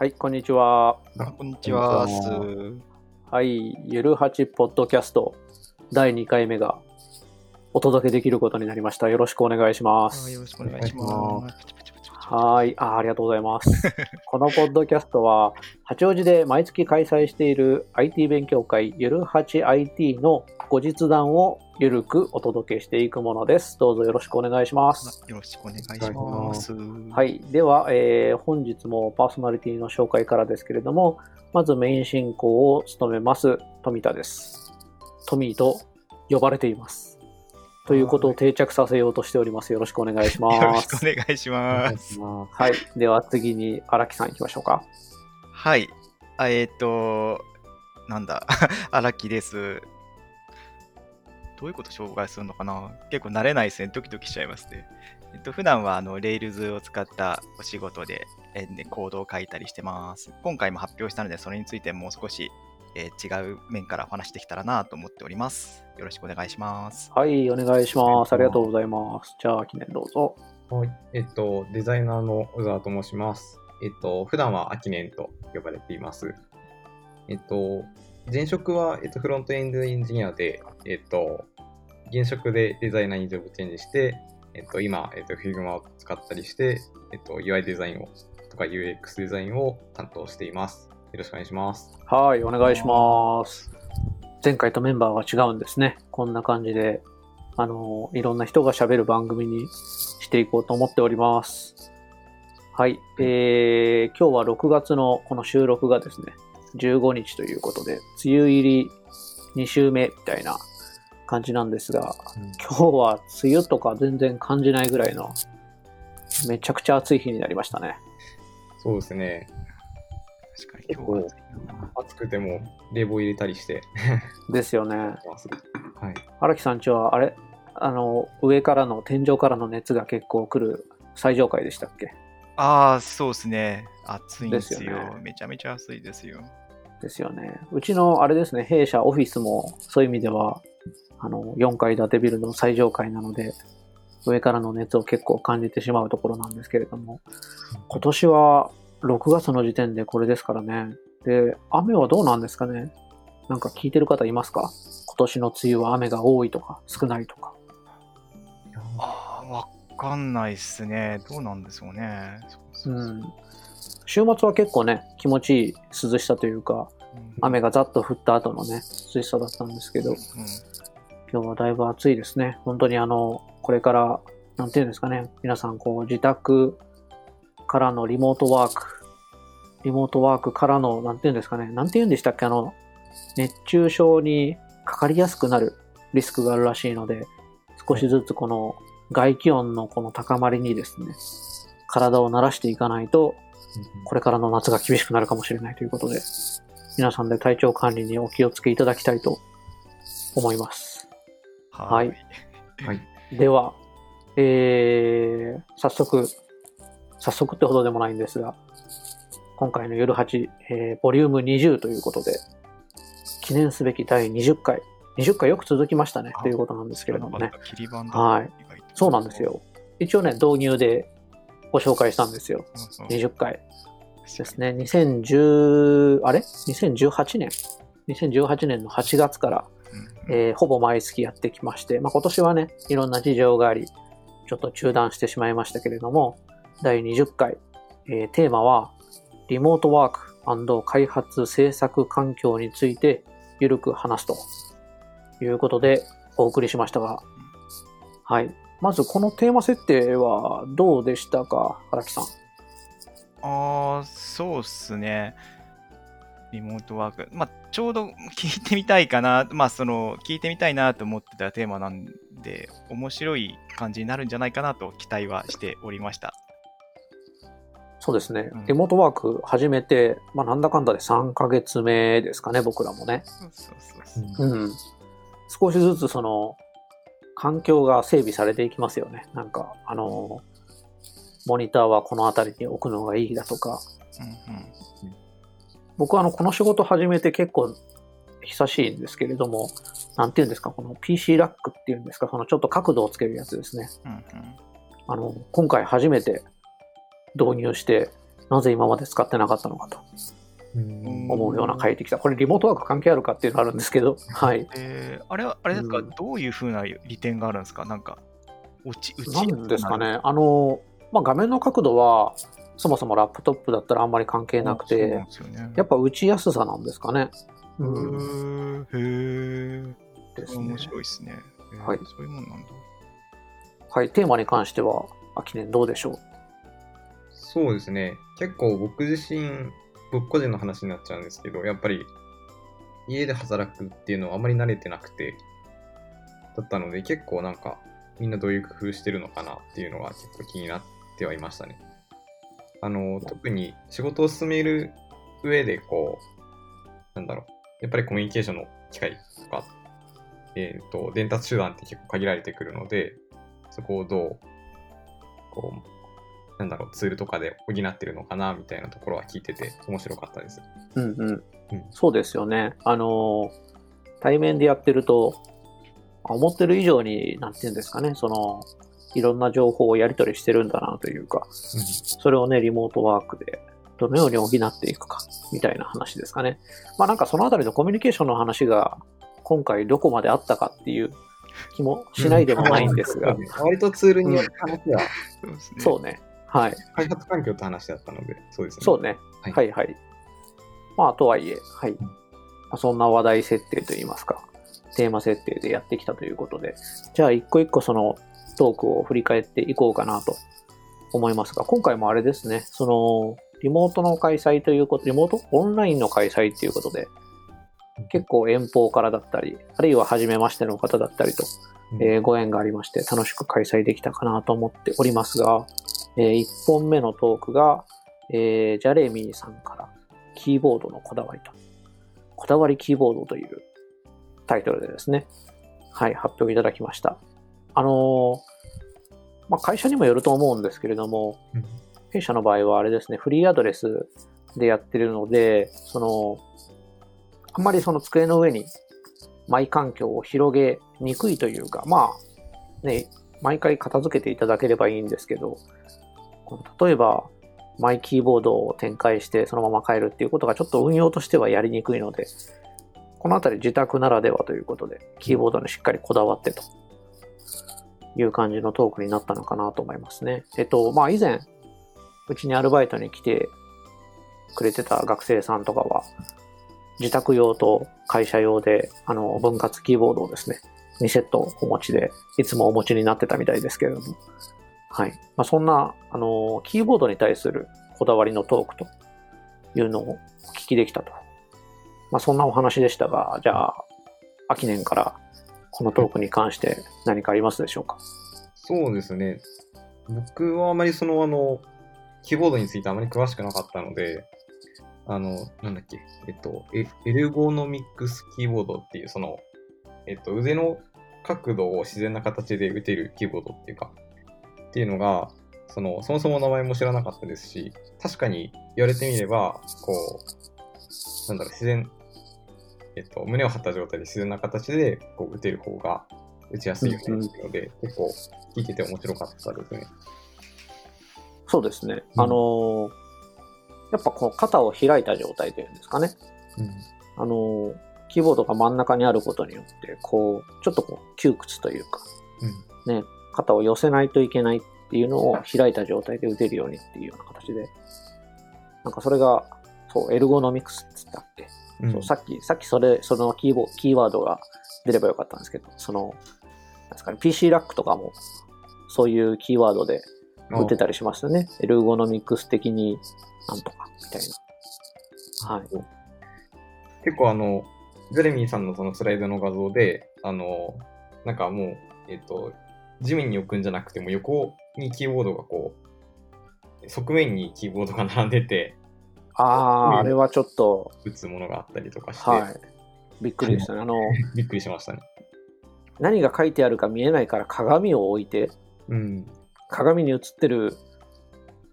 はい、こんにちは。こんにちは。はい、ゆるはちポッドキャスト第2回目がお届けできることになりました。よろしくお願いします。よろしくお願いします。はいあ、ありがとうございます。このポッドキャストは、八王子で毎月開催している IT 勉強会、ゆるはち IT の後日談をゆるくお届けしていくものです。どうぞよろしくお願いします。よろしくお願いします。はい。では、えー本日もパーソナリティの紹介からですけれども、まずメイン進行を務めます、富田です。トミーと呼ばれています。ということを定着させようとしております。よろしくお願いしまよろしす。くお願いします。はい。では次に荒木さん行きましょうか。はい。あえっ、と、なんだ、荒木です。どういうこと紹介するのかな？結構慣れないですね。ドキドキしちゃいますね。えっと、普段はあの Rails を使ったお仕事で、えコードを書いたりしてます。今回も発表したので、それについてもう少し、えー違う面からお話しできたらなと思っております。よろしくお願いします。はい、お願いします。ありがとうございます。じゃあ、記念どうぞ。はい。えっと、デザイナーの小沢と申します。えっと、普段はアキネンと呼ばれています。えっと、前職は、えっと、フロントエンドエンジニアで、えっと、現職でデザイナーにジョブチェンジして、えっと、今、えっと、Figma を使ったりして、えっと、UI デザインを、とか UX デザインを担当しています。よろしくお願いします。はい、お願いします。前回とメンバーが違うんですね。こんな感じで、あの、いろんな人が喋る番組にしていこうと思っております。はい、えー、今日は6月のこの収録がですね、15日ということで、梅雨入り2週目みたいな感じなんですが、今日は梅雨とか全然感じないぐらいの、めちゃくちゃ暑い日になりましたね。そうですね。確かに今日は暑くても冷房入れたりしてですよね。はい。荒木さんちは、あれ？あの、上からの、天井からの熱が結構来る最上階でしたっけ？ああ、そうですね。暑いんですよですよねめちゃめちゃ暑いですよ。ですよね。うちの、あれですね、弊社オフィスも、そういう意味では、あの、4階建てビルの最上階なので、上からの熱を結構感じてしまうところなんですけれども、今年は6月の時点でこれですからね。で、雨はどうなんですかね？なんか聞いてる方いますか？今年の梅雨は雨が多いとか少ないとか。ああ、わかんないっすね。どうなんでしょうね。うん。週末は結構ね、気持ちいい涼しさというか、うん雨がざっと降った後のね、涼しさだったんですけど、うん今日はだいぶ暑いですね。本当にあの、これから、なんていうんですかね、皆さんこう自宅からのリモートワーク、リモートワークからの、なんていうんですかね、なんて言うんでしたっけ、あの、熱中症にかかりやすくなるリスクがあるらしいので、少しずつこの外気温のこの高まりにですね、体を慣らしていかないと、これからの夏が厳しくなるかもしれないということで、皆さんで体調管理にお気をつけいただきたいと思います。はいはい。では、えー、早速、早速ってほどでもないんですが、今回の夜8、えー、ボリューム20ということで、記念すべき第20回、20回よく続きましたね、あということなんですけれどもね。。はい。そうなんです。よ。一応ね、導入でご紹介したんですよ。そうそう20回ですね。2010、あれ ?2018 年 ?2018 年の8月から、うんえーほぼ毎月やってきまして、まあ、今年はね、いろんな事情があり、ちょっと中断してしまいましたけれども、第20回、えーテーマは、リモートワーク開発制作環境についてゆるく話すということでお送りしましたが、はい。まずこのテーマ設定はどうでしたか、荒木さん？ああ、そうっすね。リモートワーク。まあ、ちょうど聞いてみたいかな。まあ、その、聞いてみたいなと思ってたテーマなんで、面白い感じになるんじゃないかなと期待はしておりました。そうですねうん。リモートワーク始めて、まあ、なんだかんだで3ヶ月目ですかね、僕らもね。そうそうそうそう。うん。少しずつその、環境が整備されていきますよね。なんか、あの、モニターはこの辺りに置くのがいいだとか。うんうん僕はあの、この仕事始めて結構久しいんですけれども、なんていうんですか、この PC ラックっていうんですか、そのちょっと角度をつけるやつですね。うんうんあの、今回初めて導入して、なぜ今まで使ってなかったのかとうん思うような書いてきた。これリモートワーク関係あるかっていうのがあるんですけど、はい。えーあれは、あれですか、うんどういうふうな利点があるんですか？なんか、落ち、打ちなんですかね。あの、まあ、画面の角度は、そもそもラップトップだったらあんまり関係なくてね。やっぱ打ちやすさなんですかね。ううん。ーへーですね面。白いですね。えーはいそういうもんなんだ。はい。テーマに関しては、秋年どうでしょう？そうですね。結構僕自身、僕個人の話になっちゃうんですけど、やっぱり家で働くっていうのはあまり慣れてなくて、だったので結構なんかみんなどういう工夫してるのかなっていうのが結構気になってはいましたね。あの、特に仕事を進める上でこう、なんだろう、やっぱりコミュニケーションの機会とか、えっ、と、伝達手段って結構限られてくるので、そこをどう、こう、なんだろう、ツールとかで補ってるのかなみたいなところは聞いてて面白かったです。うんうんうん。そうですよね。あの、対面でやってると、思ってる以上に、なんていうんですかね、その、いろんな情報をやり取りしてるんだなというか、それをね、リモートワークでどのように補っていくか、みたいな話ですかね。まあなんかそのあたりのコミュニケーションの話が、今回どこまであったかっていう気もしないでもないんですが、割とツールによる話はそうね。はい。開発環境って話だったので、そうですね。そうね。はいはいはい。まあ、とはいえ、はい。まあそんな話題設定といいますか、テーマ設定でやってきたということで、じゃあ一個一個そのトークを振り返っていこうかなと思いますが、今回もあれですね、その、リモートの開催ということ、リモート？オンラインの開催ということで、結構遠方からだったり、あるいは初めましての方だったりと、うんえーご縁がありまして楽しく開催できたかなと思っておりますが、え1本目のトークが、えージャレミーさんからキーボードのこだわりと、こだわりキーボードというタイトルでですね、はい、発表いただきました。あのーまあ、会社にもよると思うんですけれども、うん。弊社の場合はあれですね、フリーアドレスでやってるので、その、あんまりその机の上にマイ環境を広げにくいというか、まあ、ね、毎回片付けていただければいいんですけど、例えば、マイキーボードを展開してそのまま変えるっていうことがちょっと運用としてはやりにくいので、このあたり自宅ならではということで、キーボードにしっかりこだわってという感じのトークになったのかなと思いますね。えっと、まあ以前、うちにアルバイトに来てくれてた学生さんとかは、自宅用と会社用で、あの、分割キーボードをですね、2セットお持ちで、いつもお持ちになってたみたいですけれども、はい。まあ、そんな、あの、キーボードに対するこだわりのトークというのをお聞きできたと。まあ、そんなお話でしたが、じゃあ、秋年からこのトークに関して何かありますでしょうか？そうですね。僕はあまりその、あの、キーボードについてあまり詳しくなかったので、あの、なんだっけ、えっと、エエルゴノミックスキーボードっていう、その、えっと、腕の角度を自然な形で打てるキーボードっていうか、っていうのが、その、そもそも名前も知らなかったですし、確かに言われてみれば、こう、なんだろう、自然、えっと、胸を張った状態で自然な形でこう打てる方が打ちやすいよねっていうので、結構聞いてて面白かったですね。そうですね。うんあの、やっぱこう肩を開いた状態というんですかね。あの、キーボードが真ん中にあることによって、こう、ちょっとこう窮屈というか、うん。ね、肩を寄せないといけないっていうのを開いた状態で打てるようにっていうような形で、なんかそれが、そう、エルゴノミクスって言ったっけ、うん。そうさっき、さっきそれ、そのキーボキーワードが出ればよかったんですけど、その、なんですかね、PC ラックとかも、そういうキーワードで打てたりしますよね。エルゴノミクス的になんとか、みたいな。はい。結構あの、ジェレミーさんのそのスライドの画像で、あの、なんかもう、えっと、地面に置くんじゃなくても横にキーボードがこう、側面にキーボードが並んでて、ああ、あれはちょっと、打つものがあったりとかして、はい。びっくりでしたね。あの、びっくりしましたね。何が書いてあるか見えないから鏡を置いて、うん。鏡に映ってる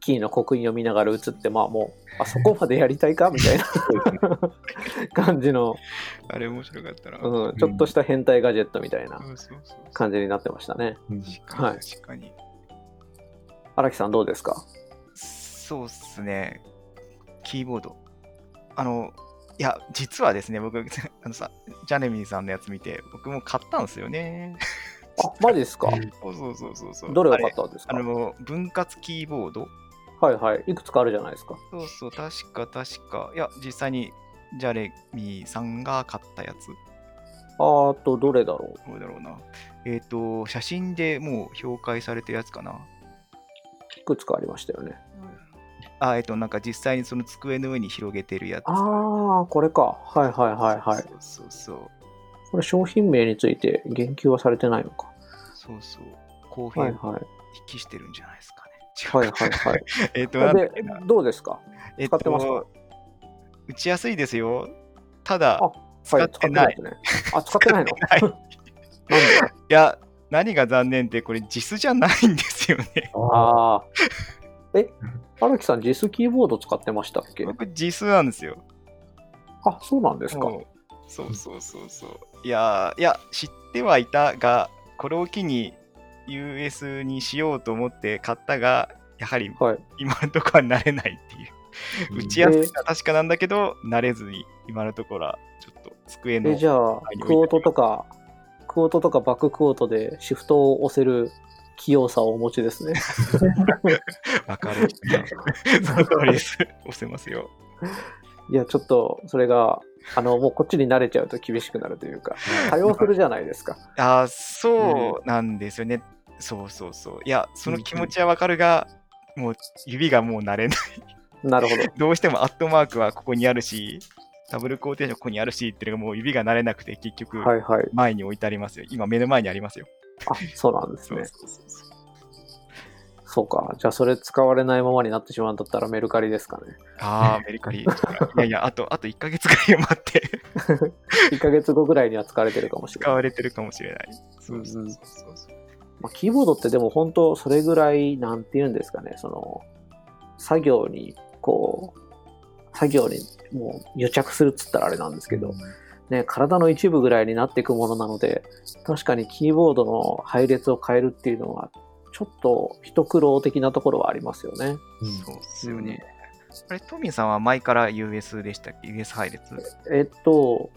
キーの刻印を見ながら打つって、まあもう、あそこまでやりたいか？みたいな。感じの、あれ面白かったな。うん、ちょっとした変態ガジェットみたいな感じになってましたね。うん確かにはい確かに。荒木さんどうですか？そうっすね。キーボード。あの、いや、実はですね、僕、あのさ、ジャネミーさんのやつ見て、僕も買ったんですよね。あ、マジですか？そうそうそうそうそう。どれを買あったんですか？あの、分割キーボードはいはい。いくつかあるじゃないですか。そうそう、確か確か。いや、実際にジャレミーさんが買ったやつ。あーと、どれだろどうだろうな。えっ、と、写真でもう紹介されてるやつかな。う。いくつかありましたよね。あ、えっ、と、なんか実際にその机の上に広げてるやつ。あー、これか。はいはいはいはい。そうそうそう。これ商品名について言及はされてないのか。そうそう。公はい平をはい。引きしてるんじゃないですかね。はいはいはい。えっと、でどうですか？使ってますか？と、打ちやすいですよ。ただ、あ使ってない。あ、使ってないの？ないいや、何が残念って、これ、JIS じゃないんですよね。あああ。え、荒木さん、JIS キーボード使ってましたっけ？僕、JIS なんですよ。あ、そうなんですか。うんそうそうそうそう。いやー、いや、知ってはいたが、これを機に US にしようと思って買ったが、やはりはい。今のところは慣れないっていう。ー打ちやすいのは確かなんだけど、慣れずに今のところはちょっと机のえ、じゃあ、クオートとか、クオートとかバッククオートでシフトを押せる器用さをお持ちですね。わかる。その通りです。押せますよ。いや、ちょっと、それが、あの、もうこっちに慣れちゃうと厳しくなるというか、多用するじゃないですか。あーそうなんですよね。そうそうそう。いや、その気持ちはわかるが、もう指がもう慣れない。なるほど。どうしてもアットマークはここにあるし、ダブルコーテーションここにあるしっていうのがもう指が慣れなくて結局はいはい。前に置いてありますよ。今目の前にありますよ。あ、そうなんですね。そうそうそう。そうか。じゃあ、それ使われないままになってしまうんだったらメルカリですかね。ああ、メルカリ。いやいや、あと、あと1ヶ月ぐらい待って 1ヶ月後ぐらいには使われてるかもしれない。使われてるかもしれない。そうそうそうそう。まあ、キーボードってでも本当それぐらい、なんて言うんですかね、その、作業に、こう、作業にもう癒着するっつったらあれなんですけど、ね、体の一部ぐらいになっていくものなので、確かにキーボードの配列を変えるっていうのは、ちょっと一苦労的なところはありますよね。うんそうですよね。あれ、トミーさんは前から US でしたっけ ?US 配列えっと、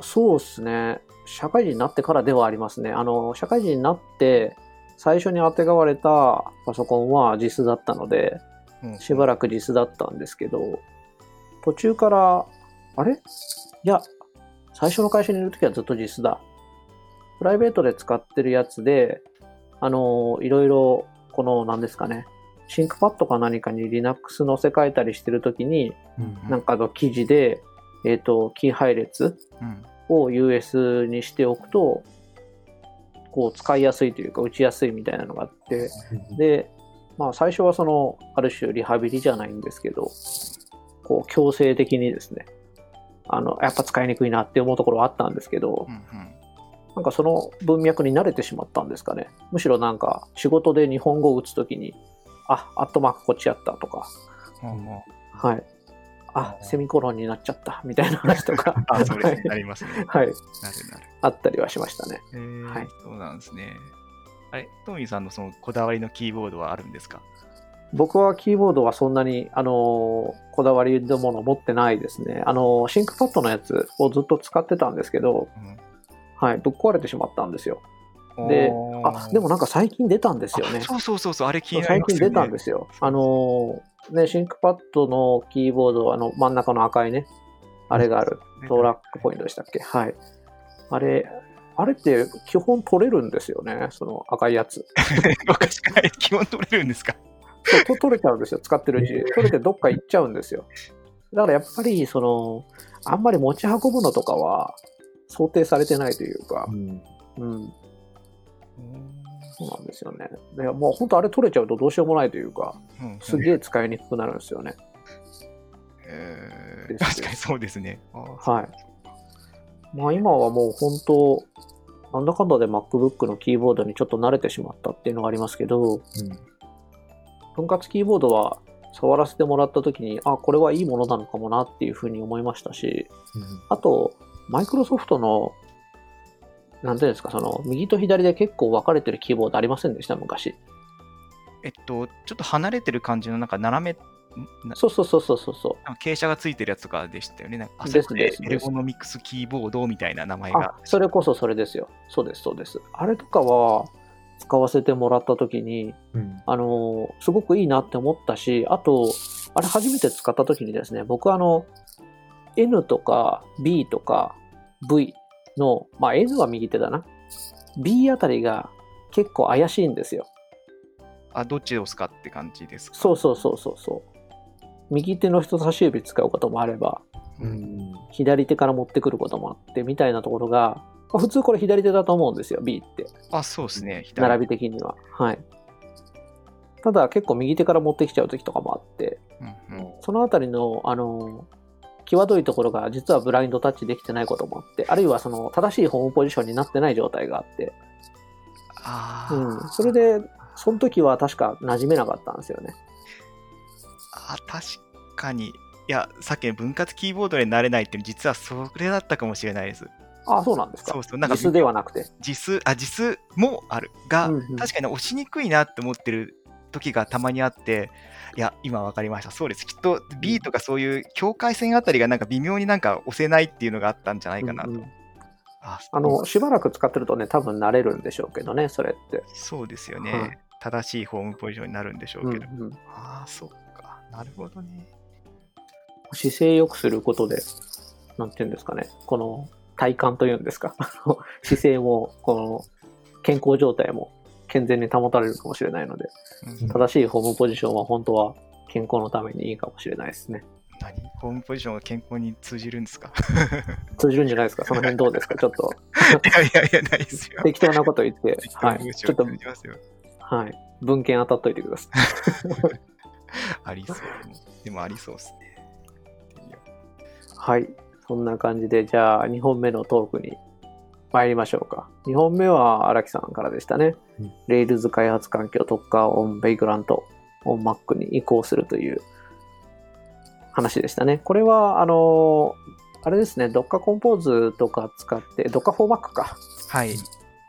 そうですね。社会人になってからではありますね。あの、社会人になって、最初にあてがわれたパソコンは JIS だったので、うんしばらく JIS だったんですけど、途中から、あれ？いや、最初の会社にいるときはずっと JIS だ。プライベートで使ってるやつで、あの、いろいろ、この、なんですかね、シンクパッドか何かに Linux 載せ替えたりしてるときに、うんなんかの記事で、えっ、と、キー配列うん。を US にしておくと、こう使いやすいというか打ちやすいみたいなのがあって、で、まあ最初はその、ある種リハビリじゃないんですけど、こう強制的にですね、あの、やっぱ使いにくいなって思うところはあったんですけどう、んうん。なんかその文脈に慣れてしまったんですかね。むしろなんか仕事で日本語を打つときに、あ、アットマークこっちやったとか、うんうん。はい。あ、セミコロンになっちゃったみたいな話とか、あ、そうですね。なりますね。はい、なるなる。あったりはしましたね。えーはいそうなんですね。あれ、トミーさんのそのこだわりのキーボードはあるんですか？僕はキーボードはそんなに、あのーこだわりのもの持ってないですね。あのーシンクパッドのやつをずっと使ってたんですけど、はい、ぶっ壊れてしまったんですよ。うんであ、でもなんか最近出たんですよねあ。そうそうそうそう、あれ気になりますよね。最近出たんですよ。あのーね、シンクパッドのキーボード、あの、真ん中の赤いね、あれがある。トラックポイントでしたっけ？はい。あれ、あれって基本取れるんですよね、その赤いやつ。おかしくない？基本取れるんですか？そうと取れちゃうんですよ、使ってるうちに。取れてどっか行っちゃうんですよ。だからやっぱり、その、あんまり持ち運ぶのとかは想定されてないというかう、んうん、そうなんですよね。でもう本当あれ取れちゃうとどうしようもないというか、うんすげえ使いにくくなるんですよね。えー確かにそうですね。はい。まあ今はもう本当、なんだかんだで MacBook のキーボードにちょっと慣れてしまったっていうのがありますけど、分割キーボードは触らせてもらった時に、あ、これはいいものなのかもなっていうふうに思いましたし、あと、マイクロソフトの、なんていうんですか、その、右と左で結構分かれてるキーボードありませんでした、昔。えっと、ちょっと離れてる感じの、なんか斜め、そうそうそうそうそうそう。なんか傾斜がついてるやつとかでしたよね。なんかあですでですエレゴノミクスキーボードみたいな名前があ。、それこそそれですよ。そうです、そうです。あれとかは使わせてもらった時に、うん。あの、すごくいいなって思ったし、あと、あれ初めて使った時にですね、僕あの、N とか B とか V の、まあ N は右手だな。B あたりが結構怪しいんですよ。あ、どっちで押すかって感じですか？そうそうそうそうそう。右手の人差し指使うこともあれば、うん。左手から持ってくることもあって、みたいなところが、まあ普通これ左手だと思うんですよ、B って。あ、そうですね。左並び的には。はい。ただ結構右手から持ってきちゃう時とかもあって、うんうんそのあたりの、あの、際どいところが実はブラインドタッチできてないこともあって、あるいはその正しいホームポジションになってない状態があって、あーうん。それで、その時は確か馴染めなかったんですよね。あ、確かに。いや、さっきの分割キーボードになれないって実はそれだったかもしれないです。ああ、そうなんですか。そうそうなんか実数ではなくて。実数、あ、実数もあるが、うんうん確かに押しにくいなって思ってる時がたまにあって、いや、今分かりました。そうです。きっと B とかそういう境界線あたりがなんか微妙になんか押せないっていうのがあったんじゃないかなと。うんうんああの、しばらく使ってるとね、多分慣れるんでしょうけどね、それって。そうですよね、はい正しいホームポジションになるんでしょううんけど。うんああ、そっか。なるほどね。姿勢良くすることで、なんていうんですかね、この体幹というんですか、姿勢も、この健康状態も健全に保たれるかもしれないので、うん正しいホームポジションは本当は健康のためにいいかもしれないですね。何？ホームポジションが健康に通じるんですか？通じるんじゃないですか？その辺どうですか？ちょっといやいやいや、ないですよ。適当なこと言って、はい。ちょっと、通じますよ。はい。文献当たっといてください。ありそう。でもありそうですね。はい。そんな感じで、じゃあ2本目のトークに参りましょうか。2本目は荒木さんからでしたね。うん Rails 開発環境 Docker on Vagrant on Mac に移行するという話でしたね。これは、あの、あれですね、Docker Compose とか使って、Docker for Mac か。はい。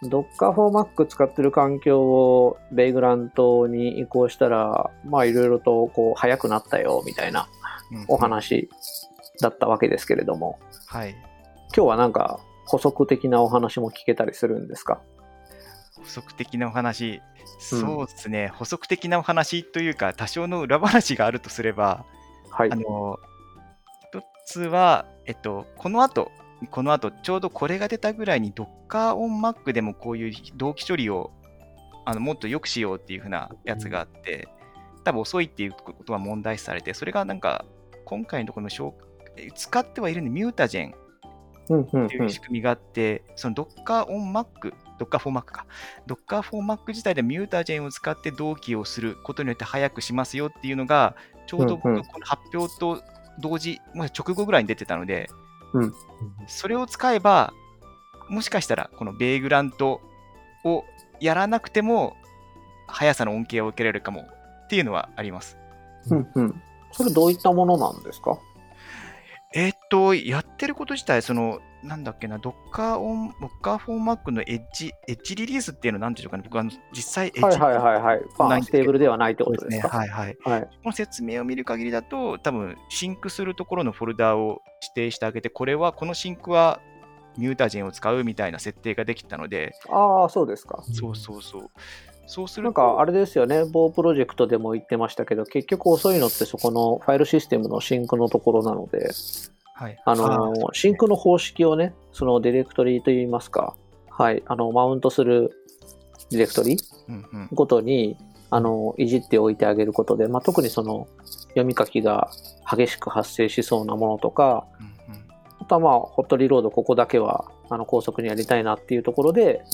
Docker for Mac 使ってる環境を Vagrant に移行したら、まあいろいろとこう早くなったよ、みたいなうんお。話だったわけですけれども、はい。今日はなんか補足的なお話も聞けたりするんですか？補足的なお話、うん。そうですね、補足的なお話というか、多少の裏話があるとすれば、はい。あ。の、一つは、えっと、この後、この後、ちょうどこれが出たぐらいに Docker on Mac でもこういう同期処理をあのもっと良くしようっていう風なやつがあって、多分遅いっていうことは問題視されて、それがなんか、今回のところの使ってはいるんで、ミュータジェンうんうんっていう仕組みがあって、その Docker on Mac、Docker for Mac か。Docker for Mac 自体でミュータジェンを使って同期をすることによって早くしますよっていうのが、ちょうどこの発表と同時、まあ、直後ぐらいに出てたので、うんそれを使えば、もしかしたらこのベイグラントをやらなくても、速さの恩恵を受けられるかもっていうのはあります。うんうん。それどういったものなんですか？と、やってること自体、その、なんだっけな、Docker on、Docker for Mac の edge、edge release っていうのは何ていうのかな、僕は実際エッジはいはいはいはい。まあ、 stable ではないって。ことですか？はいはい。はい。この説明を見る限りだと、多分 sync するところのフォルダを指定してあげて、これは、この sync は Mutagen を使うみたいな設定ができたので、ああ、そうですか。そうそうそう。そうすると、なんかあれですよね、某プロジェクトでも言ってましたけど、結局遅いのってそこのファイルシステムのシンクのところなので、はい、あのーシンクの方式をね、そのディレクトリといいますか、はい、あの、マウントするディレクトリうんうん。ごとに、あの、いじっておいてあげることで、まあ、特にその、読み書きが激しく発生しそうなものとか、うんうん。あとはまあ、ホットリロード、ここだけは、あの、高速にやりたいなっていうところで、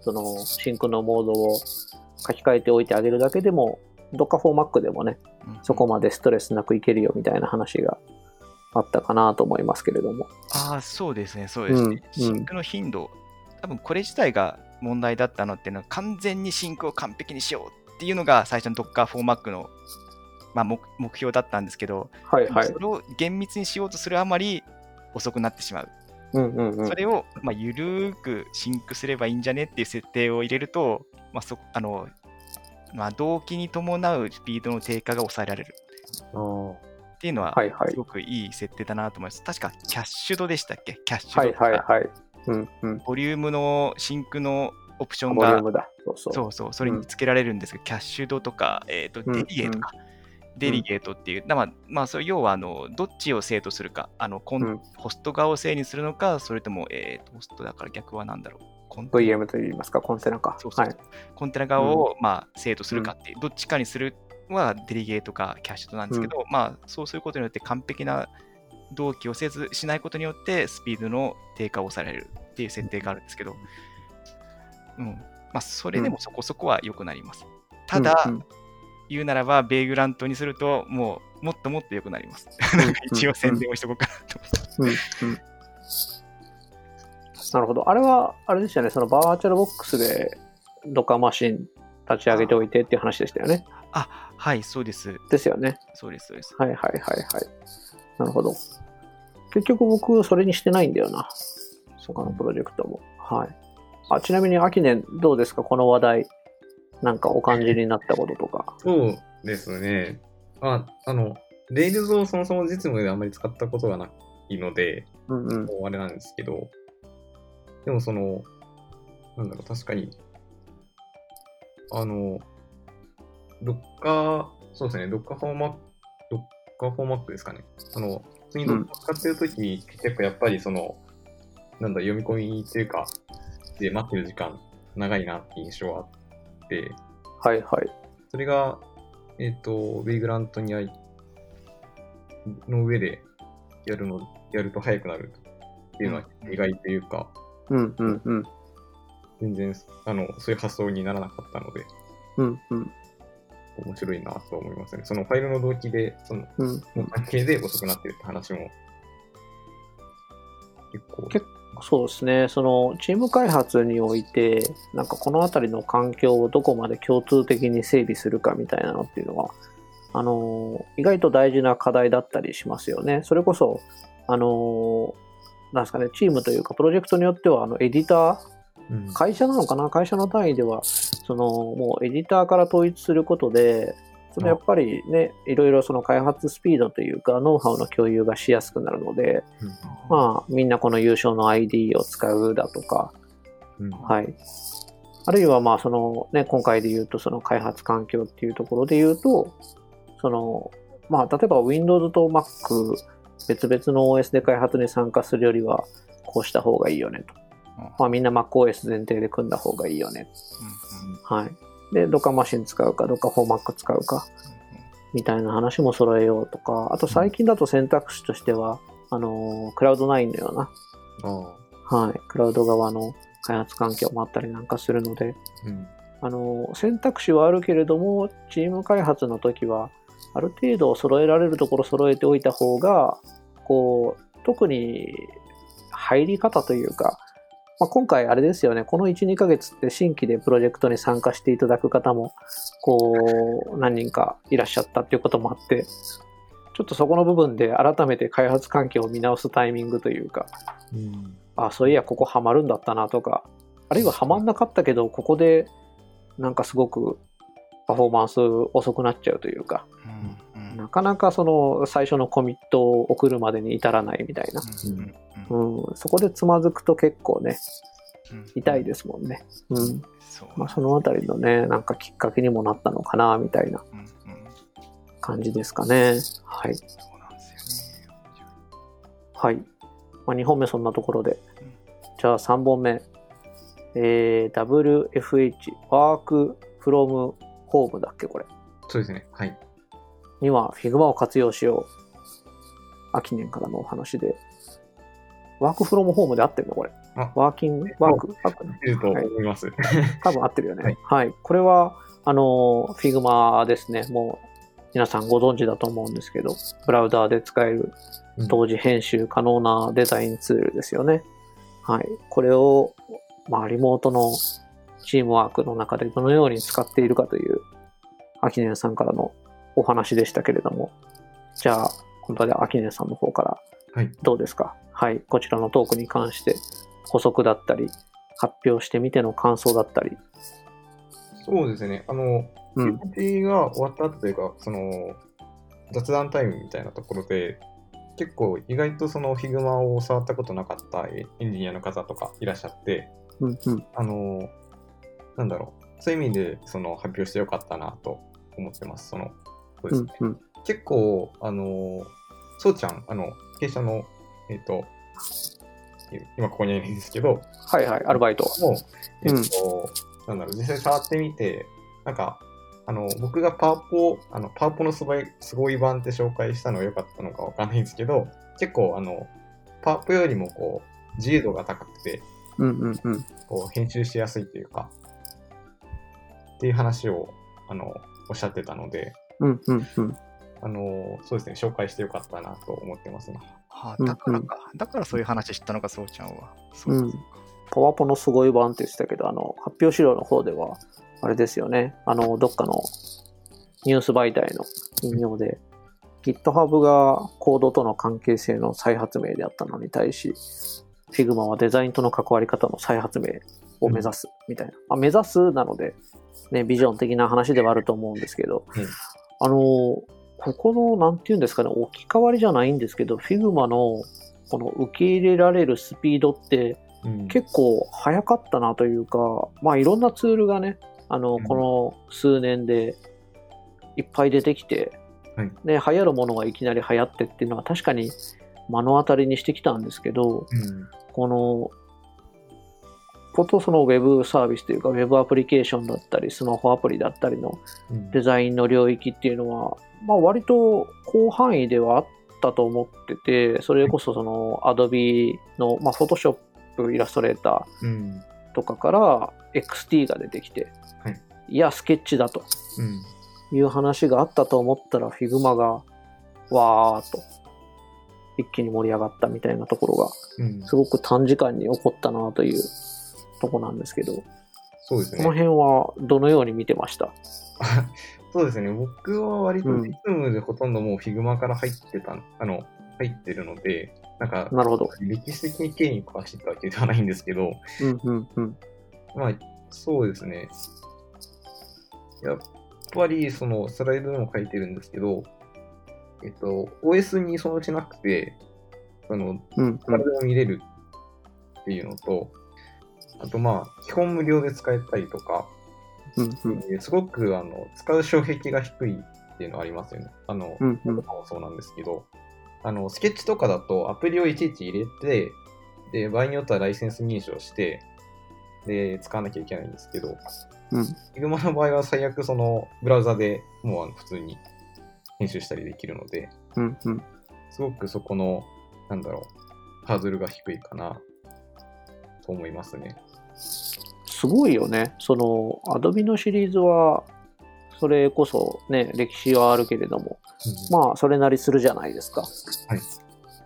その、 sync のモードを書き換えておいてあげるだけでも、Docker for Mac でもね、うんうん。そこまでストレスなくいけるよみたいな話があったかなと思いますけれども。ああ、そうですね、そうですね。うん sync の頻度、多分これ自体が問題だったのっていうのは、完全に sync を完璧にしようっていうのが最初の Docker for Mac の、まあ、目目標だったんですけど、はいはいそ。れを厳密にしようとするあまり遅くなってしまう。うんうんうんそ。れを、まあ、ゆるーく sync すればいいんじゃねっていう設定を入れると、まあ、そあのまあ、同期に伴うスピードの低下が抑えられるあっていうのははいはいすごくいい設定だなと思います。確か cached でしたっけ？ cached はいとか、はいはい。うんうん。ボリュームの sync のオプションがボリュームだ。そうそう。そうそう、それにつけられるんですけど、 cached とか、えーとうん delegate か。デリゲートっていう、まあ、まあ、それ要はあの、どっちを生とするか、あのコンうんホスト側を正にするのか、それとも、えーとホストだから逆は何だろう。コン VM と言いますか、コンテナか。そうそうはい。コンテナ側を、まあ、生とするかっていう、どっちかにするはデリゲートかキャッシュドなんですけど、まあ、そうすることによって完璧な同期をせずしないことによってスピードの低下を抑えられるっていう設定があるんですけど、うん。まあ、それでもそこそこは良くなります。ただ、うんうん言うならば、ベイグラントにすると、もう、もっともっと良くなります。一応宣伝をしとこうかなと思って。うんうんなるほど。あれは、あれでしたよね、そのバーチャルボックスでドッカーマシン立ち上げておいてっていう話でしたよね。あ、はい、そうです。ですよね。そうです、そうです。はいはいはいはい。なるほど。結局僕、それにしてないんだよな。他のプロジェクトも。はい。あちなみに、秋年どうですか？この話題。なんかお感じになったこととか。そうですね。あ、あの、Rails をそもそも実務であんまり使ったことがないので、うんうん。もうあれなんですけど、でもその、なんだろう、確かに、あの、ドッカー、そうですね、ドッカーフォーマック、ドッカーフォーマックですかね。あの、普通にドッカー使ってるときに、結構やっぱりその、なんだ、読み込みっていうか、で待ってる時間長いなって印象があって、はいはい。それが、えっ、と、ウェイグラントにあい、の上でやるの、やると早くなるっていうのは意外というか、うんうんうん。全然、あの、そういう発想にならなかったので、うんうん面白いなと思いますね。そのファイルの動機で、その、うん。の関係で遅くなってるって話も、結構、結そうですね。そのチーム開発において、なんかこのあたりの環境をどこまで共通的に整備するかみたいなのっていうのは、あの、意外と大事な課題だったりしますよね。それこそ、あの、なんですかね、チームというか、プロジェクトによっては、あの、エディター、うん会社なのかな？会社の単位では、その、もうエディターから統一することで、そのやっぱりね、いろいろその開発スピードというか、ノウハウの共有がしやすくなるので、まあ、みんなこの優勝の ID を使うだとか、うん。はい。あるいは、まあ、そのね、今回で言うと、その開発環境っていうところで言うと、その、まあ、例えば Windows と Mac、別々の OS で開発に参加するよりは、こうした方がいいよねと。まあ、みんな MacOS 前提で組んだ方がいいよね。はい。で、どっかマシン使うか、どっかフォーマック使うか、みたいな話も揃えようとか、あと最近だと選択肢としては、あの、クラウド9のような、はい、クラウド側の開発環境もあったりなんかするので、うん。あの、選択肢はあるけれども、チーム開発の時は、ある程度揃えられるところ揃えておいた方が、こう、特に入り方というか、まあ、今回あれですよね、この1、2ヶ月って新規でプロジェクトに参加していただく方も、こう、何人かいらっしゃったっていうこともあって、ちょっとそこの部分で改めて開発環境を見直すタイミングというか、うん。あ、そういや、ここハマるんだったなとか、あるいはハマんなかったけど、ここでなんかすごくパフォーマンス遅くなっちゃうというか、なかなかその最初のコミットを送るまでに至らないみたいな。うん、そこでつまずくと結構ね、痛いですもんね。うん。そうまあ、そのあたりのね、なんかきっかけにもなったのかな、みたいなうんうん感じですかね。はい。そうなんですよね。はい。まあ、2本目そんなところで。じゃあ3本目。えー、WFH、Work from Home だっけ、これ。そうですね。はい。には Figma を活用しよう。秋年からのお話で。ワークフロムホームで合ってるの？これ。あワーキング？ワーク？ワークいると思います。多分合ってるよね。はいはい。これは、あの、Figma ですね。もう、皆さんご存知だと思うんですけど、ブラウザーで使えるうん同時編集可能なデザインツールですよね。はい。これを、まあ、リモートのチームワークの中でどのように使っているかという、秋年さんからのお話でしたけれども、じゃあ、本当に秋年さんの方からはい。どうですか？はい。こちらのトークに関して補足だったり、発表してみての感想だったり、そうですね。あの、うん。が終わった後というか、その、雑談タイムみたいなところで、結構意外とその Figma を触ったことなかったエンジニアの方とかいらっしゃって、うん。うん。あの、なんだろう、そういう意味でその発表してよかったなと思ってます。その、そうですね。うん。うん。結構、あの、そうちゃん、あの、経営者の、えっ、と、今ここにはいないんですけど、はいはい、アルバイト。もう、えっ、と、なんだろう、実際触ってみて、なんか、あの、僕がパワポ、あの、パワポのすごい、すごい版って紹介したのが良かったのかわかんないんですけど、結構、あの、パワポよりもこう、自由度が高くて、うんうんうん。こう、編集しやすいというか、っていう話を、あの、おっしゃってたので、うんうんうん。あの、そうですね、紹介してよかったなと思ってますね。あうんだからか。だからそういう話知ったのか、そうちゃんは。そうかうんパワポのすごい版って言ってたけど、あの、発表資料の方では、あれですよね。あの、どっかのニュース媒体の引用で、GitHub がコードとの関係性の再発明であったのに対し、Figma はデザインとの関わり方の再発明を目指すみたいな。まあ、目指すなので、ね、ビジョン的な話ではあると思うんですけど、うんあの、ここの、なんていうんですかね、置き換わりじゃないんですけど、Figma のこの受け入れられるスピードって、うん。結構早かったなというか、まあいろんなツールがね、あの、うん。この数年でいっぱい出てきて、はい。ね、流行るものがいきなり流行ってっていうのは確かに目の当たりにしてきたんですけど、うん。この、ことそのウェブサービスというか、ウェブアプリケーションだったり、スマホアプリだったりのうん。デザインの領域っていうのは、まあ割と広範囲ではあったと思ってて、それこそその Adobe の、まあ Photoshop、イラストレーター、うん。とかから XT が出てきて、はい。い、や、スケッチだとうんいう話があったと思ったら、Figma がわーっと一気に盛り上がったみたいなところが、うん。すごく短時間に起こったなというとこなんですけど、こそうですね。の辺はどのように見てました？そうですね。僕は割とうん Figma でほとんどもう Figma から入ってた、あの、入ってるので、なんか、なるほど。歴史的に経緯に詳しいたわけではないんですけど、うんうんうん。まあ、そうですね。やっぱり、その、スライドでも書いてるんですけど、えっと、OS に依存しなくて、その、うんうん誰でも見れるっていうのと、あとまあ、基本無料で使えたりとか、うんうん。えーすごくあの使う障壁が低いっていうのはありますよね。あの、うんうん。とかもそうなんですけど、あの、スケッチとかだとアプリをいちいち入れて、で、場合によってはライセンス認証して、で、使わなきゃいけないんですけど、うん。Figma の場合は最悪そのブラウザでもうあの普通に編集したりできるので、うんうん。すごくそこの、なんだろう、ハードルが低いかな、と思いますね。すごいよね。その、Adobe のシリーズは、それこそね、歴史はあるけれども、まあ、それなりするじゃないですか。はい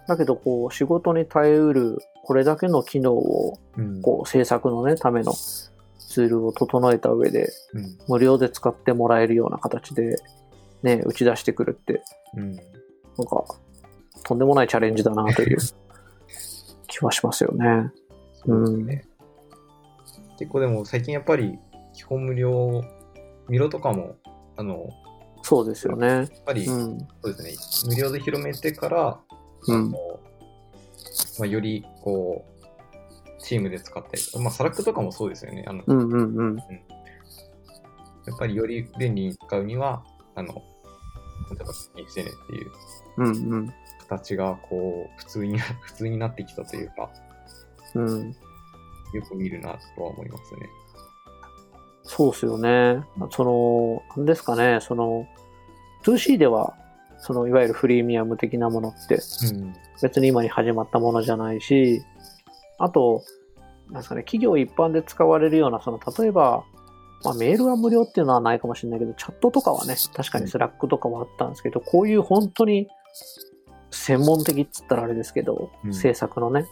だけど、こう、仕事に耐えうる、これだけの機能を、うんこう、制作のね、ためのツールを整えた上で、うん無料で使ってもらえるような形で、ね、打ち出してくるって、うんなんか、とんでもないチャレンジだなという気はしますよね。そうですね。結構でも最近やっぱり基本無料、ミロとかも、あの、やそうですよね。っぱり、うん。そうですね、無料で広めてから、うん。あのまあ、よりこう、チームで使ったりまあ、スラックとかもそうですよね。あの、うんうんうん。やっぱりより便利に使うには、あの、例えばにしてねっていううんうん。形が、こう、普通に、普通になってきたというか、うん。よく見るなとは思いますね。そうですよね。その、なんですかね、その、2C では、その、いわゆるフリーミアム的なものって、うん。別に今に始まったものじゃないし、あと、なんですかね、企業一般で使われるような、その、例えば、まあ、メールは無料っていうのはないかもしれないけど、チャットとかはね、確かにスラックとかはあったんですけど、こういう本当に専門的っつったらあれですけど、うん制作のね、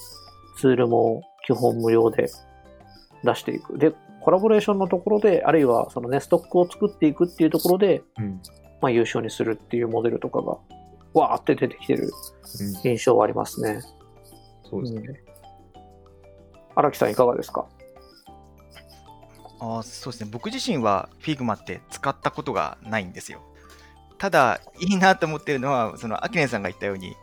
ツールも基本無料で出していく。で、コラボレーションのところで、あるいはそのね、ストックを作っていくっていうところで、うん。まあ有償にするっていうモデルとかが、わーって出てきてるうん、印象はありますね。そうですね。荒木さんいかがですか？あーそうですね。僕自身は Figma って使ったことがないんですよ。ただ、いいなと思ってるのは、その、アキネンさんが言ったように、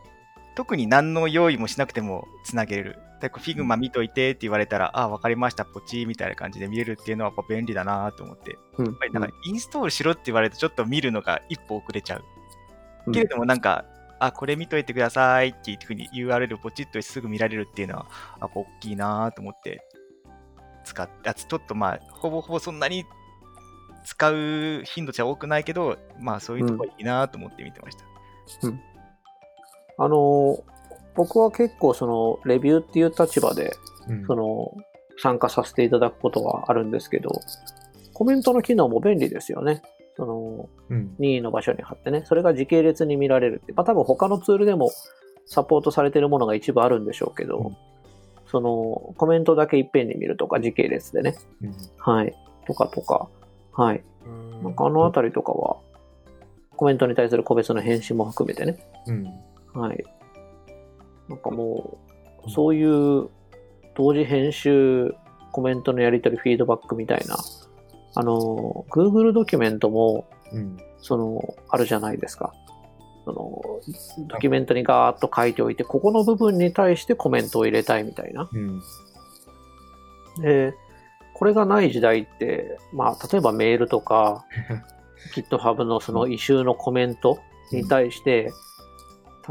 特に何の用意もしなくてもつなげれる。で、こう Figma 見といてって言われたら、ああ、わかりました、ポチみたいな感じで見れるっていうのはやっぱ便利だなと思って。うんやっぱりなんかインストールしろって言われるとちょっと見るのが一歩遅れちゃう。うんけれどもなんか、あ、これ見といてくださいっていうふうに URL をポチッとすぐ見られるっていうのは、あ、大きいなと思って使って、あちょっとまあ、ほぼほぼそんなに使う頻度じゃ多くないけど、まあそういうところいいなと思って見てました。あの、僕は結構その、レビューっていう立場で、うん。その、参加させていただくことはあるんですけど、コメントの機能も便利ですよね。その、うん。任意の場所に貼ってね、それが時系列に見られるって、まあ多分他のツールでもサポートされてるものが一部あるんでしょうけど、うん。その、コメントだけいっぺんに見るとか、時系列でね、うん。はい、とかとか、はい。なんかあのあたりとかは、コメントに対する個別の返信も含めてね、うん。はい。なんかもう、そういう同時編集、コメントのやり取り、フィードバックみたいな、あの、Google ドキュメントも、うんその、あるじゃないですか。その、ドキュメントにガーッと書いておいて、ここの部分に対してコメントを入れたいみたいな。うんで、これがない時代って、まあ、例えばメールとか、GitHub のその異臭のコメントに対して、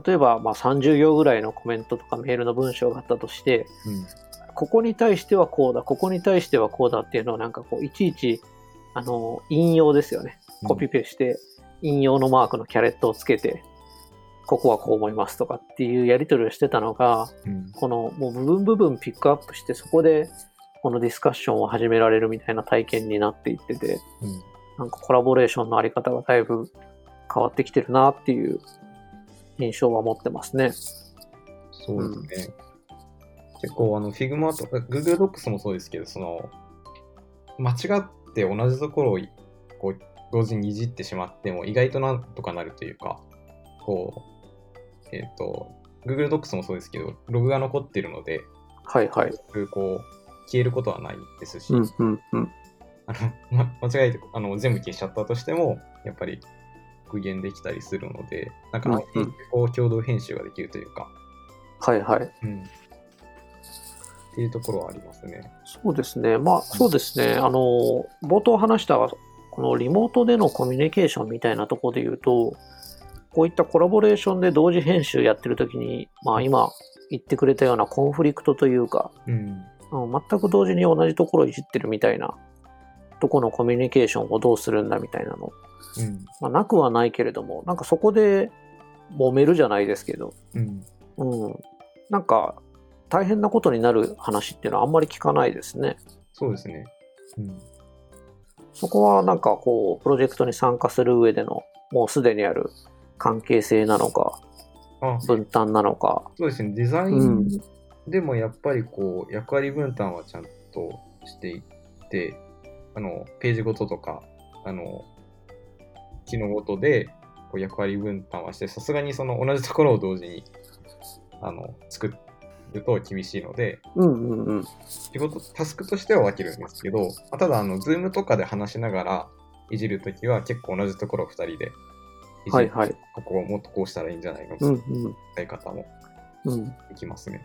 例えばまあ30行ぐらいのコメントとかメールの文章があったとして、うん。ここに対してはこうだ、ここに対してはこうだっていうのをなんかこう、いちいち、あの、引用ですよね。コピペして、引用のマークのキャレットをつけて、ここはこう思いますとかっていうやり取りをしてたのが、うん。このもう部分部分ピックアップして、そこでこのディスカッションを始められるみたいな体験になっていってて、うん。なんかコラボレーションのあり方がだいぶ変わってきてるなっていう印象は持ってますね。そうですね。結構、あの、Figma とか、Google Docs もそうですけど、その、間違って同じところを、こう、同時にいじってしまっても、意外となんとかなるというか、こう、えっ、と、Google Docs もそうですけど、ログが残ってるので、はいはい。こう、消えることはないですし、うんうんうん。あの、ま、間違えてあの全部消しちゃったとしても、やっぱり復元できたりするので、なんかこう共同編集ができるというか、はいはい。うん。っていうところはありますね。そうですね。まあそうですね。あの、冒頭話したこのリモートでのコミュニケーションみたいなところで言うと、こういったコラボレーションで同時編集やってるときに、まあ今言ってくれたようなコンフリクトというか、うん。うん全く同時に同じところをいじってるみたいなとこのコミュニケーションをどうするんだみたいなの、うん。まあ、なくはないけれどもなんかそこで揉めるじゃないですけど、うん。うん、なんか大変なことになる話っていうのはあんまり聞かないですねそうですね。うん。そこはなんかこうプロジェクトに参加する上でのもうすでにある関係性なのかあ、分担なのかそうですね。デザイうんンでもやっぱりこう、役割分担はちゃんとしていって、あの、ページごととか、あの、機能ごとでこう役割分担はして、さすがにその同じところを同時に、あの、作ると厳しいので、うんうんうん。仕事、タスクとしては分けるんですけど、まあただ、あの、ズームとかで話しながらいじるときは結構同じところを2人でいじる。はいはい。ここをもっとこうしたらいいんじゃないの？うんみたいな使い方も。うん。うんできますね。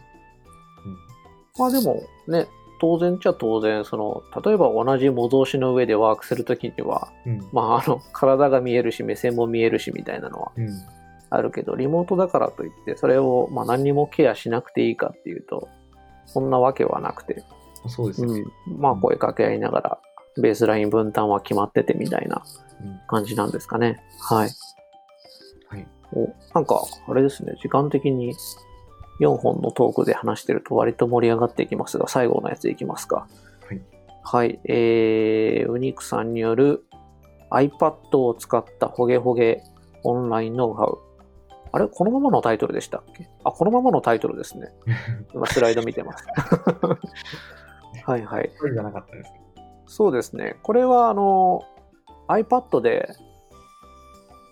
まあでもね、当然っちゃ当然、その、例えば同じ模造紙の上でワークするときには、うん。うん。まああの、体が見えるし、目線も見えるしみたいなのはうん。あるけど、リモートだからといって、それをまあ何にもケアしなくていいかっていうと、そんなわけはなくて、そうですね。うん、まあ声かけ合いながら、ベースライン分担は決まっててみたいなうん感じなんですかね。はい。はい。お、なんか、あれですね、時間的に4本のトークで話してると割と盛り上がっていきますが、最後のやついきますか。はい。はい。えー、ウニクさんによる iPad を使ったホゲホゲオンラインノウハウ。あれ？このままのタイトルでしたっけ？あ、このままのタイトルですね。今スライド見てます。はいはい。これじゃなかったですね。そうですね。これはあの iPad で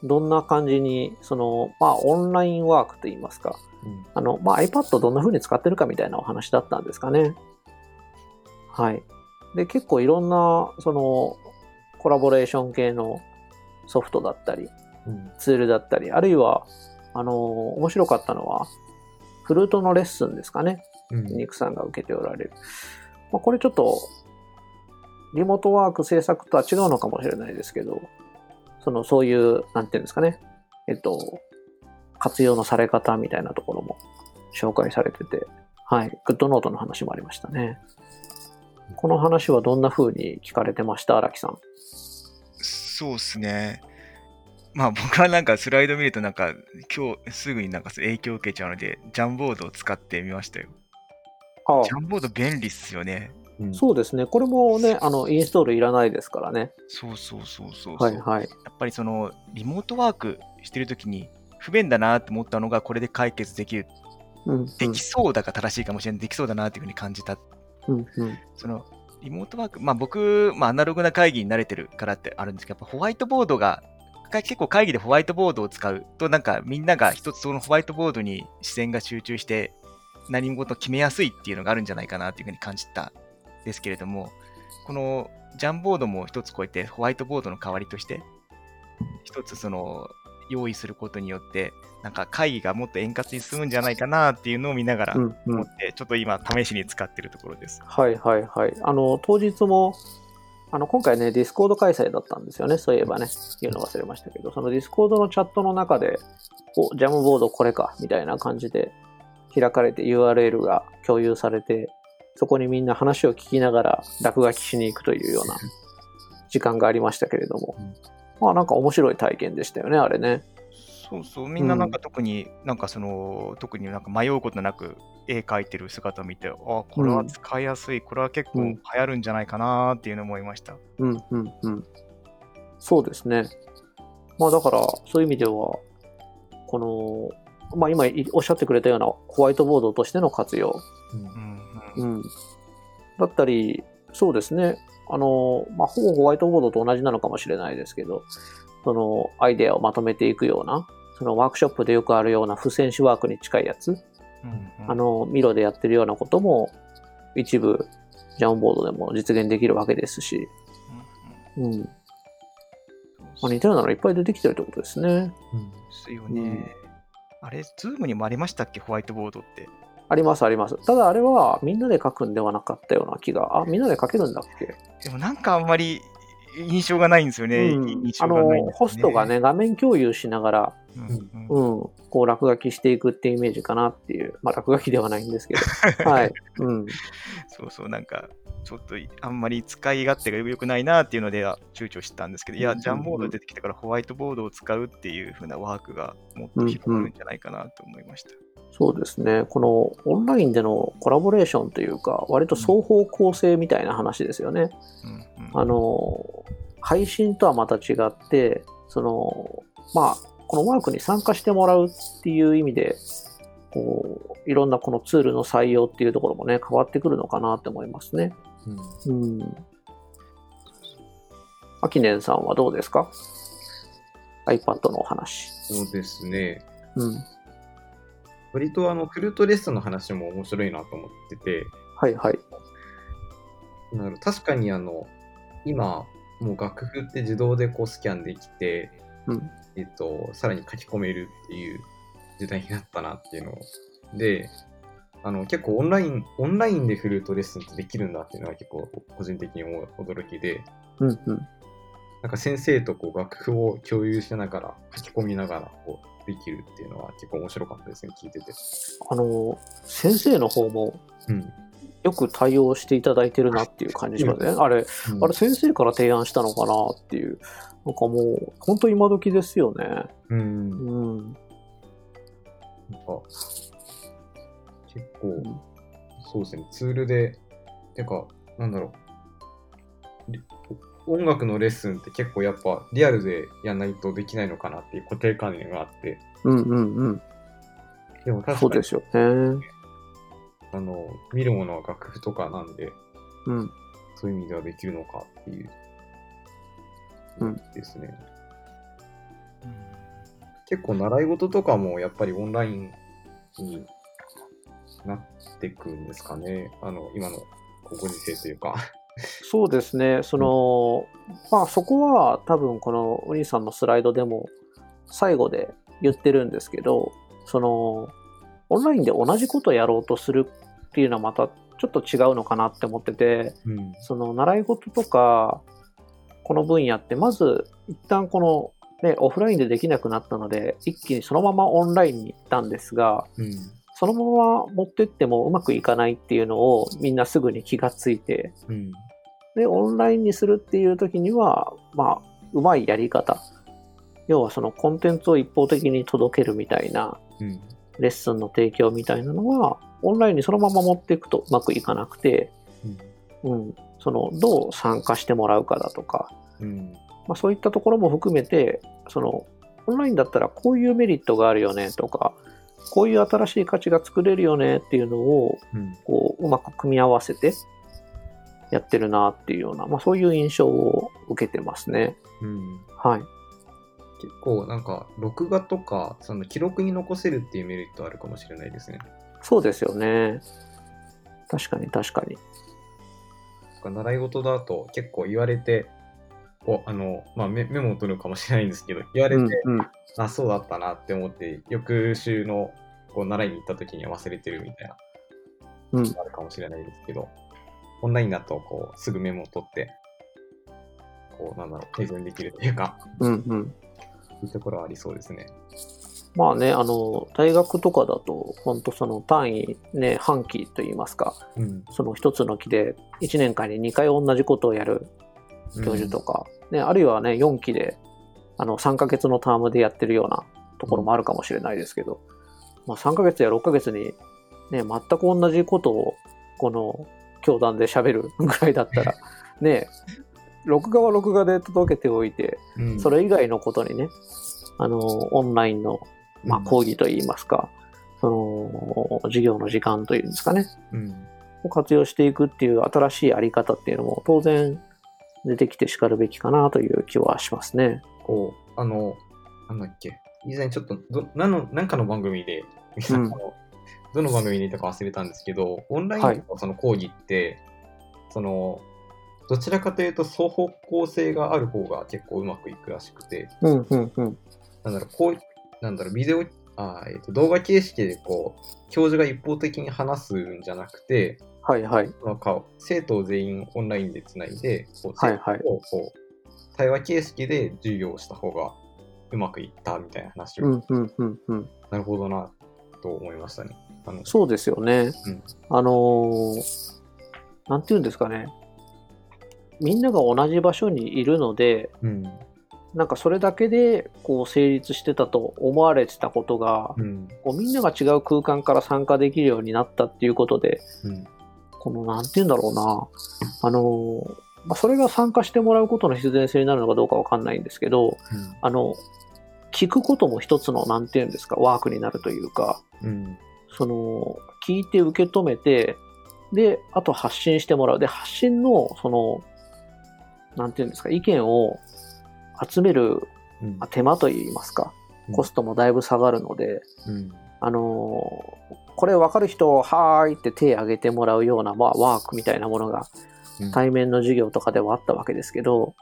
どんな感じに、その、まあオンラインワークといいますか、うん。あの、まあ iPad どんな風に使ってるかみたいなお話だったんですかね。はい。で、結構いろんな、その、コラボレーション系のソフトだったり、うん。ツールだったり、あるいは、あの、面白かったのは、フルートのレッスンですかね。うん。ニクさんが受けておられる。まあ、これちょっと、リモートワーク制作とは違うのかもしれないですけど、その、そういう、なんていうんですかね。えっと、活用のされ方みたいなところも紹介されてて、はい。グッドノートの話もありましたね。この話はどんな風に聞かれてました？荒木さん。そうっすね。まあ僕はなんかスライド見るとなんか今日すぐになんか影響を受けちゃうので、ジャンボードを使ってみましたよ。あジャンボード便利っすよね。うんそうですね。これもね、あの、インストールいらないですからね。そうそうそうそうそう。はいはい。やっぱりそのリモートワークしてるときに不便だなって思ったのがこれで解決できる。うん、うん。できそうだが正しいかもしれない。できそうだなっていうふうに感じた。うん、うん。そのリモートワーク、まあ僕、まあアナログな会議に慣れてるからってあるんですけど、やっぱホワイトボードが、か結構会議でホワイトボードを使うと、なんかみんなが一つそのホワイトボードに視線が集中して何事を決めやすいっていうのがあるんじゃないかなっていうふうに感じたんですけれども、このジャンボードも一つ超えてホワイトボードの代わりとして、一つその用意することによって、なんか会議がもっと円滑に進むんじゃないかなっていうのを見ながらうん、うん。思って、ちょっと今試しに使ってるところです。はいはいはい。あの、当日も、あの、今回ね、ディスコード開催だったんですよね。そういえばね、言うの忘れましたけど、そのディスコードのチャットの中で、お、ジャムボードこれか、みたいな感じで開かれて URL が共有されて、そこにみんな話を聞きながら落書きしに行くというような時間がありましたけれどもうん、まあなんか面白い体験でしたよね、あれね。そうそう、みんななんか特に、なんかその、特になんか迷うことなく絵描いてる姿を見て、あこれは使いやすい、これは結構うん流行るんじゃないかなっていうのを思いました。うんうんうん。そうですね。まあだから、そういう意味では、この、まあ今いおっしゃってくれたようなホワイトボードとしての活用。うんううんん。だったり、そうですね。あの、まあほぼホワイトボードと同じなのかもしれないですけど、そのアイデアをまとめていくような、そのワークショップでよくあるような付箋紙ワークに近いやつ、うんうんあの、ミロでやってるようなことも、一部、ジャンボードでも実現できるわけですし、うんうんうん。まあ、似たようなのいっぱい出てきてるってことですね。うんですよね。あれ、ズームにもありましたっけ、ホワイトボードって。ありますあります。ただあれはみんなで書くんではなかったような気が。あ、みんなで書けるんだっけ、でもなんかあんまり印象がないんですよね。うん印あの、ホストが。ね、画面共有しながら、うんうんうん、こう落書きしていくっていうイメージかなっていう。まあ落書きではないんですけど。はい。うん。そうそう、なんか、ちょっとあんまり使い勝手が良くないなっていうのであ躊躇したんですけど、いや、うんジャンボード出てきてからホワイトボードを使うっていう風なワークがもっと広がるんじゃないかなと思いました。そうですね。このオンラインでのコラボレーションというか、割と双方向性みたいな話ですよね。うんうんあの、配信とはまた違って、その、まあ、このワークに参加してもらうっていう意味で、こう、いろんなこのツールの採用っていうところもね、変わってくるのかなって思いますね。うんうん。アキネンさんはどうですか ?iPad のお話。そうですね。うん。割とあの、フルートレッスンの話も面白いなと思ってて、はいはい。なる確かにあの、今、もう楽譜って自動でこうスキャンできて、うん。えっと、さらに書き込めるっていう時代になったなっていうので、あの結構オンライン、オンラインでフルートレッスンってできるんだっていうのが結構個人的に驚きで、うんうん。なんか先生とこう楽譜を共有しながら書き込みながらこうできるっていうのは結構面白かったですね、聞いてて。あの、先生の方もうん。よく対応していただいてるなっていう感じしますね。あれ、あれ先生から提案したのかなっていう。なんかもう、本当今時ですよね。うん。うん。なんか、結構、そうですね、ツールで、てか、なんだろう、り音楽のレッスンって結構やっぱリアルでやんないとできないのかなっていう固定観念があって、うんうんうん。でも確かにそうですよね。あの見るものは楽譜とかなんで、うん。そういう意味ではできるのかっていう、うんですね。結構習い事とかもやっぱりオンラインになってくんですかね。あの、今のご時世というか。そうですね。その、まあそこは多分このお兄さんのスライドでも最後で言ってるんですけど、その、オンラインで同じことをやろうとするっていうのはまたちょっと違うのかなって思ってて、うん。その習い事とか、この分野って、まず一旦この、ね、オフラインでできなくなったので、一気にそのままオンラインに行ったんですが、うん。そのまま持ってってもうまくいかないっていうのをみんなすぐに気がついて、うん。で、オンラインにするっていう時には、まあ、うまいやり方。要はそのコンテンツを一方的に届けるみたいな、うん。レッスンの提供みたいなのは、オンラインにそのまま持っていくとうまくいかなくて、うん、その、どう参加してもらうかだとか、うん。まあ、そういったところも含めて、その、オンラインだったらこういうメリットがあるよねとか、こういう新しい価値が作れるよねっていうのを、うん。こう、うまく組み合わせてやってるなっていうような、まあ、そういう印象を受けてますね。うん。はい。結構なんか録画とかその記録に残せるっていうメリットあるかもしれないですね。そうですよね。確かに確かに。習い事だと結構言われてこうあの、まあ、メメモを取るかもしれないんですけど言われて、うんうん、あそうだったなって思って翌週のこう習いに行った時には忘れてるみたいなうんあるかもしれないですけどオンラインだとこうすぐメモを取ってこうなんだろう改善できるというかうんうん。そういうところはありそうですね。まあね、あの、大学とかだと、本当その単位ね、半期といいますか、うん。その一つの期で1年間に2回同じことをやる教授とか、ね、あるいはね、4期で、あの、3ヶ月のタームでやってるようなところもあるかもしれないですけど、まあ3ヶ月や6ヶ月に、ね、全く同じことを、この、教団で喋るぐらいだったら、ね、録画は録画で届けておいて、うん。それ以外のことにね、あの、オンラインの、まあ、うん。講義といいますか、その、授業の時間というんですかね、うん。を活用していくっていう新しいあり方っていうのも当然出てきて叱るべきかなという気はしますね。こう、あの、なんだっけ、以前ちょっとど、なんの、なんかの番組で、うんどの番組でいたか忘れたんですけど、オンライはいンのその講義って、その、どちらかというと双方向性がある方が結構うまくいくらしくて、うん、うん、うん。なんだろう、こうい、なんだろう、ビデオ、あーえっと動画形式でこう、教授が一方的に話すんじゃなくて、はい、はい。なんか生徒を全員オンラインでつないで、こうはいはい生徒をこう対話形式で授業をした方がうまくいったみたいな話を、うん、うん、うん、うん。なるほどなと思いましたね。あの。そうですよね。うん。あのーなんていうんですかね。みんなが同じ場所にいるので、うん。なんかそれだけでこう成立してたと思われてたことが、うん。こうみんなが違う空間から参加できるようになったっていうことで、うん。この、なんて言うんだろうな。あの、まあ、それが参加してもらうことの必然性になるのかどうかわかんないんですけど、あの、聞くことも一つの、なんて言うんですか、ワークになるというか、うんその、聞いて受け止めて、で、あと発信してもらう。で、発信の、その、なんて言うんですか、意見を集める手間といいますかう、ん。コストもだいぶ下がるので、うん。あのーこれ分かる人、はーいって手挙げてもらうような、まあ、ワークみたいなものがうん。対面の授業とかではあったわけですけど、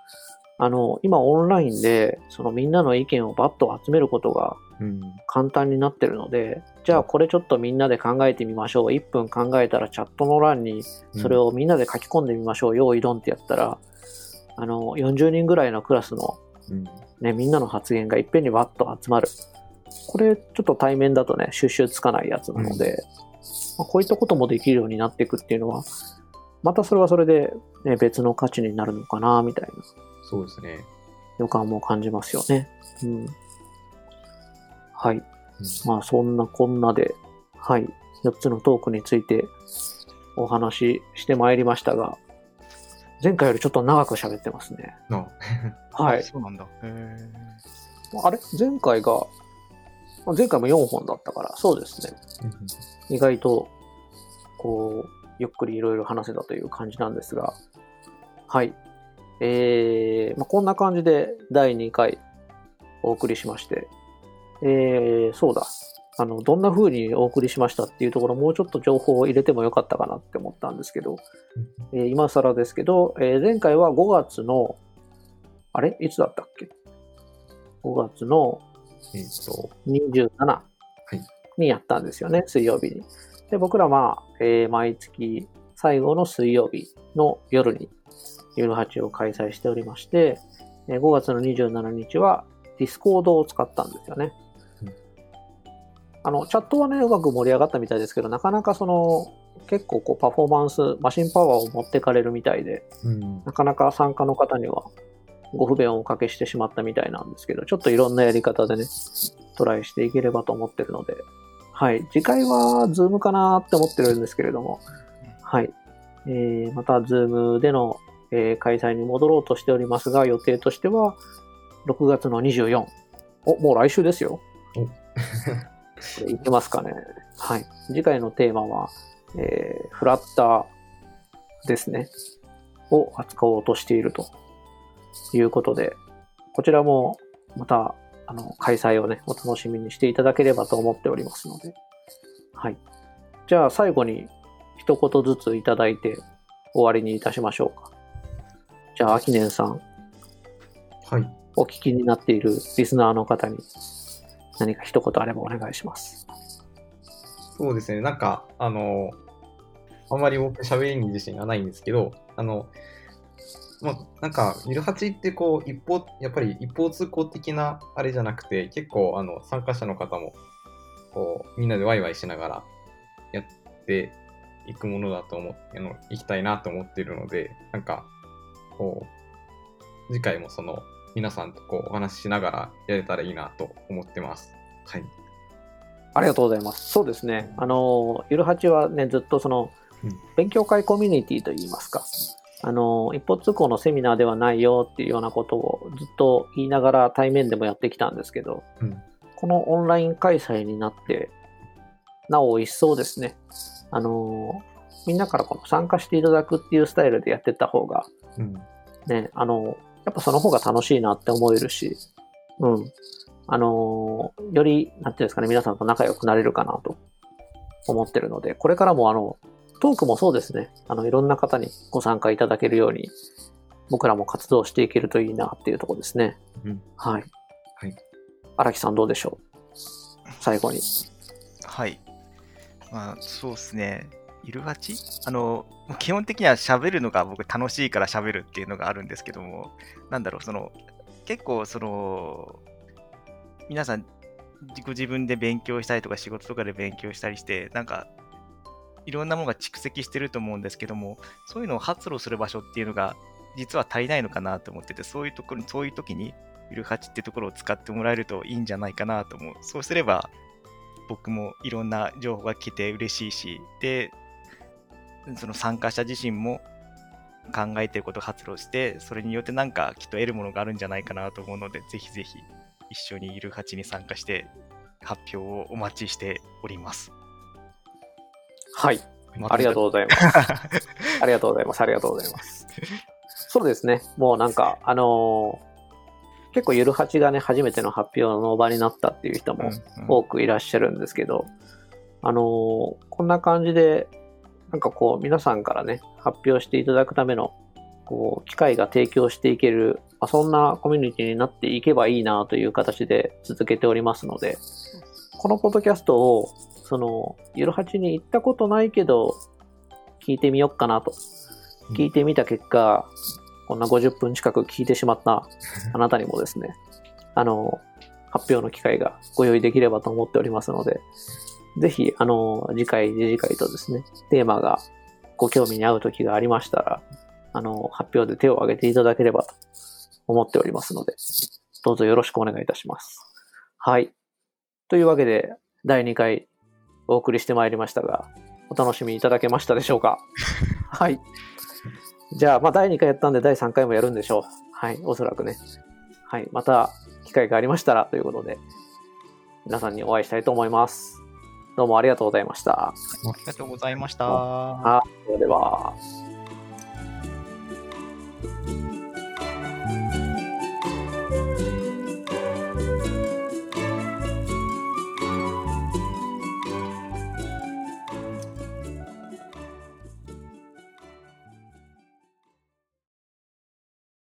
あの、今オンラインで、そのみんなの意見をバッと集めることがうん簡単になってるので、じゃあこれちょっとみんなで考えてみましょう。1分考えたらチャットの欄にそれをみんなで書き込んでみましょう。用意ドンってやったら、あの、40人ぐらいのクラスのうんね、みんなの発言がいっぺんにわっと集まる。これ、ちょっと対面だとね、収集つかないやつなので、まあこういったこともできるようになっていくっていうのは、またそれはそれで、ね、別の価値になるのかな、みたいなそうですね。予感も感じますよね。うん。はい。うんまあ、そんなこんなで、はい。4つのトークについてお話ししてまいりましたが、前回よりちょっと長く喋ってますね。なはい。そうなんだ。へえ。あれ？前回が、まあ前回も4本だったから、そうですね。意外と、こう、ゆっくりいろいろ話せたという感じなんですが、はい。えー、まあ、こんな感じで第2回お送りしまして、えー、そうだ。あの、どんな風にお送りしましたっていうところ、もうちょっと情報を入れてもよかったかなって思ったんですけど、えー今更ですけど、えー前回は5月の、あれ？いつだったっけ ?5 月のえっと、27日にやったんですよね、水曜日に。で、僕らまあ、えー毎月最後の水曜日の夜に、ゆる8を開催しておりまして、えー5月の27日はディスコードを使ったんですよね。うんあの、チャットはね、うまく盛り上がったみたいですけど、なかなかその、結構こうパフォーマンス、マシンパワーを持ってかれるみたいで、うん。なかなか参加の方にはご不便をおかけしてしまったみたいなんですけど、ちょっといろんなやり方でね、トライしていければと思ってるので、はい。次回はズームかなって思ってるんですけれども、はい。えー、またズームでの、えー開催に戻ろうとしておりますが、予定としては6月の24。お、もう来週ですよ。おこれいけますかね。はい。次回のテーマは、えーフラッターですね。を扱おうとしているということで、こちらもまた、あの、開催をね、お楽しみにしていただければと思っておりますので。はい。じゃあ最後に一言ずついただいて終わりにいたしましょうか。じゃあ、アキネンさん、はい。お聞きになっているリスナーの方に何か一言あればお願いします。そうですね。なんか、あの、あんまり僕喋りに自信がないんですけど、あの、まあ、なんか、ゆるはちってこう、一方、やっぱり一方通行的なあれじゃなくて、結構、あの、参加者の方も、こう、みんなでワイワイしながらやっていくものだと思って、あの、いきたいなと思っているので、なんか、こう、次回もその、皆さんとこう、お話ししながらやれたらいいなと思ってます。はい。ありがとうございます。そうですね。あの、ゆるはちはね、ずっとそのうん、勉強会コミュニティといいますか、あの、一方通行のセミナーではないよっていうようなことをずっと言いながら対面でもやってきたんですけど、うんこのオンライン開催になって、なお一層ですね、あの、みんなからこの参加していただくっていうスタイルでやってった方が、うん。ね、あの、やっぱその方が楽しいなって思えるし、うん。あの、より、なんていうんですかね、皆さんと仲良くなれるかなと思ってるので、これからもあの、トークもそうですね、あの、いろんな方にご参加いただけるように、僕らも活動していけるといいなっていうところですね。うんはい。はい。荒木さんどうでしょう？最後に。はい。まあ、そうですね。いるはちあの、基本的には喋るのが僕楽しいから喋るっていうのがあるんですけども、なんだろう、その、結構その、皆さん、ご自分で勉強したりとか仕事とかで勉強したりして、なんか、いろんなものが蓄積してると思うんですけども、そういうのを発露する場所っていうのが、実は足りないのかなと思ってて、そういうところに、そういう時に、ゆるはちってところを使ってもらえるといいんじゃないかなと思う。そうすれば、僕もいろんな情報が来て嬉しいし、で、その参加者自身も考えてることを発露して、それによってなんかきっと得るものがあるんじゃないかなと思うので、ぜひぜひ一緒にいる8に参加して発表をお待ちしております。はい。ありがとうございます。ありがとうございます。ありがとうございます。そうですね。もうなんか、あのー結構ゆるはちがね、初めての発表の場になったっていう人も多くいらっしゃるんですけど、あのーこんな感じで、なんかこう、皆さんからね、発表していただくための、こう、機会が提供していける、まあ、そんなコミュニティになっていけばいいなという形で続けておりますので、このポッドキャストを、その、ゆるはちに行ったことないけど、聞いてみよっかなと。聞いてみた結果、こんな50分近く聞いてしまったあなたにもですね、あの、発表の機会がご用意できればと思っておりますので、ぜひ、あの、次回、次次回とですね、テーマがご興味に合う時がありましたら、あの、発表で手を挙げていただければと思っておりますので、どうぞよろしくお願いいたします。はい。というわけで、第2回お送りしてまいりましたが、お楽しみいただけましたでしょうか？はい。じゃあ、まあ、第2回やったんで、第3回もやるんでしょう。はい、おそらくね。はい、また機会がありましたらということで、皆さんにお会いしたいと思います。どうもありがとうございました。ありがとうございました。はい、では。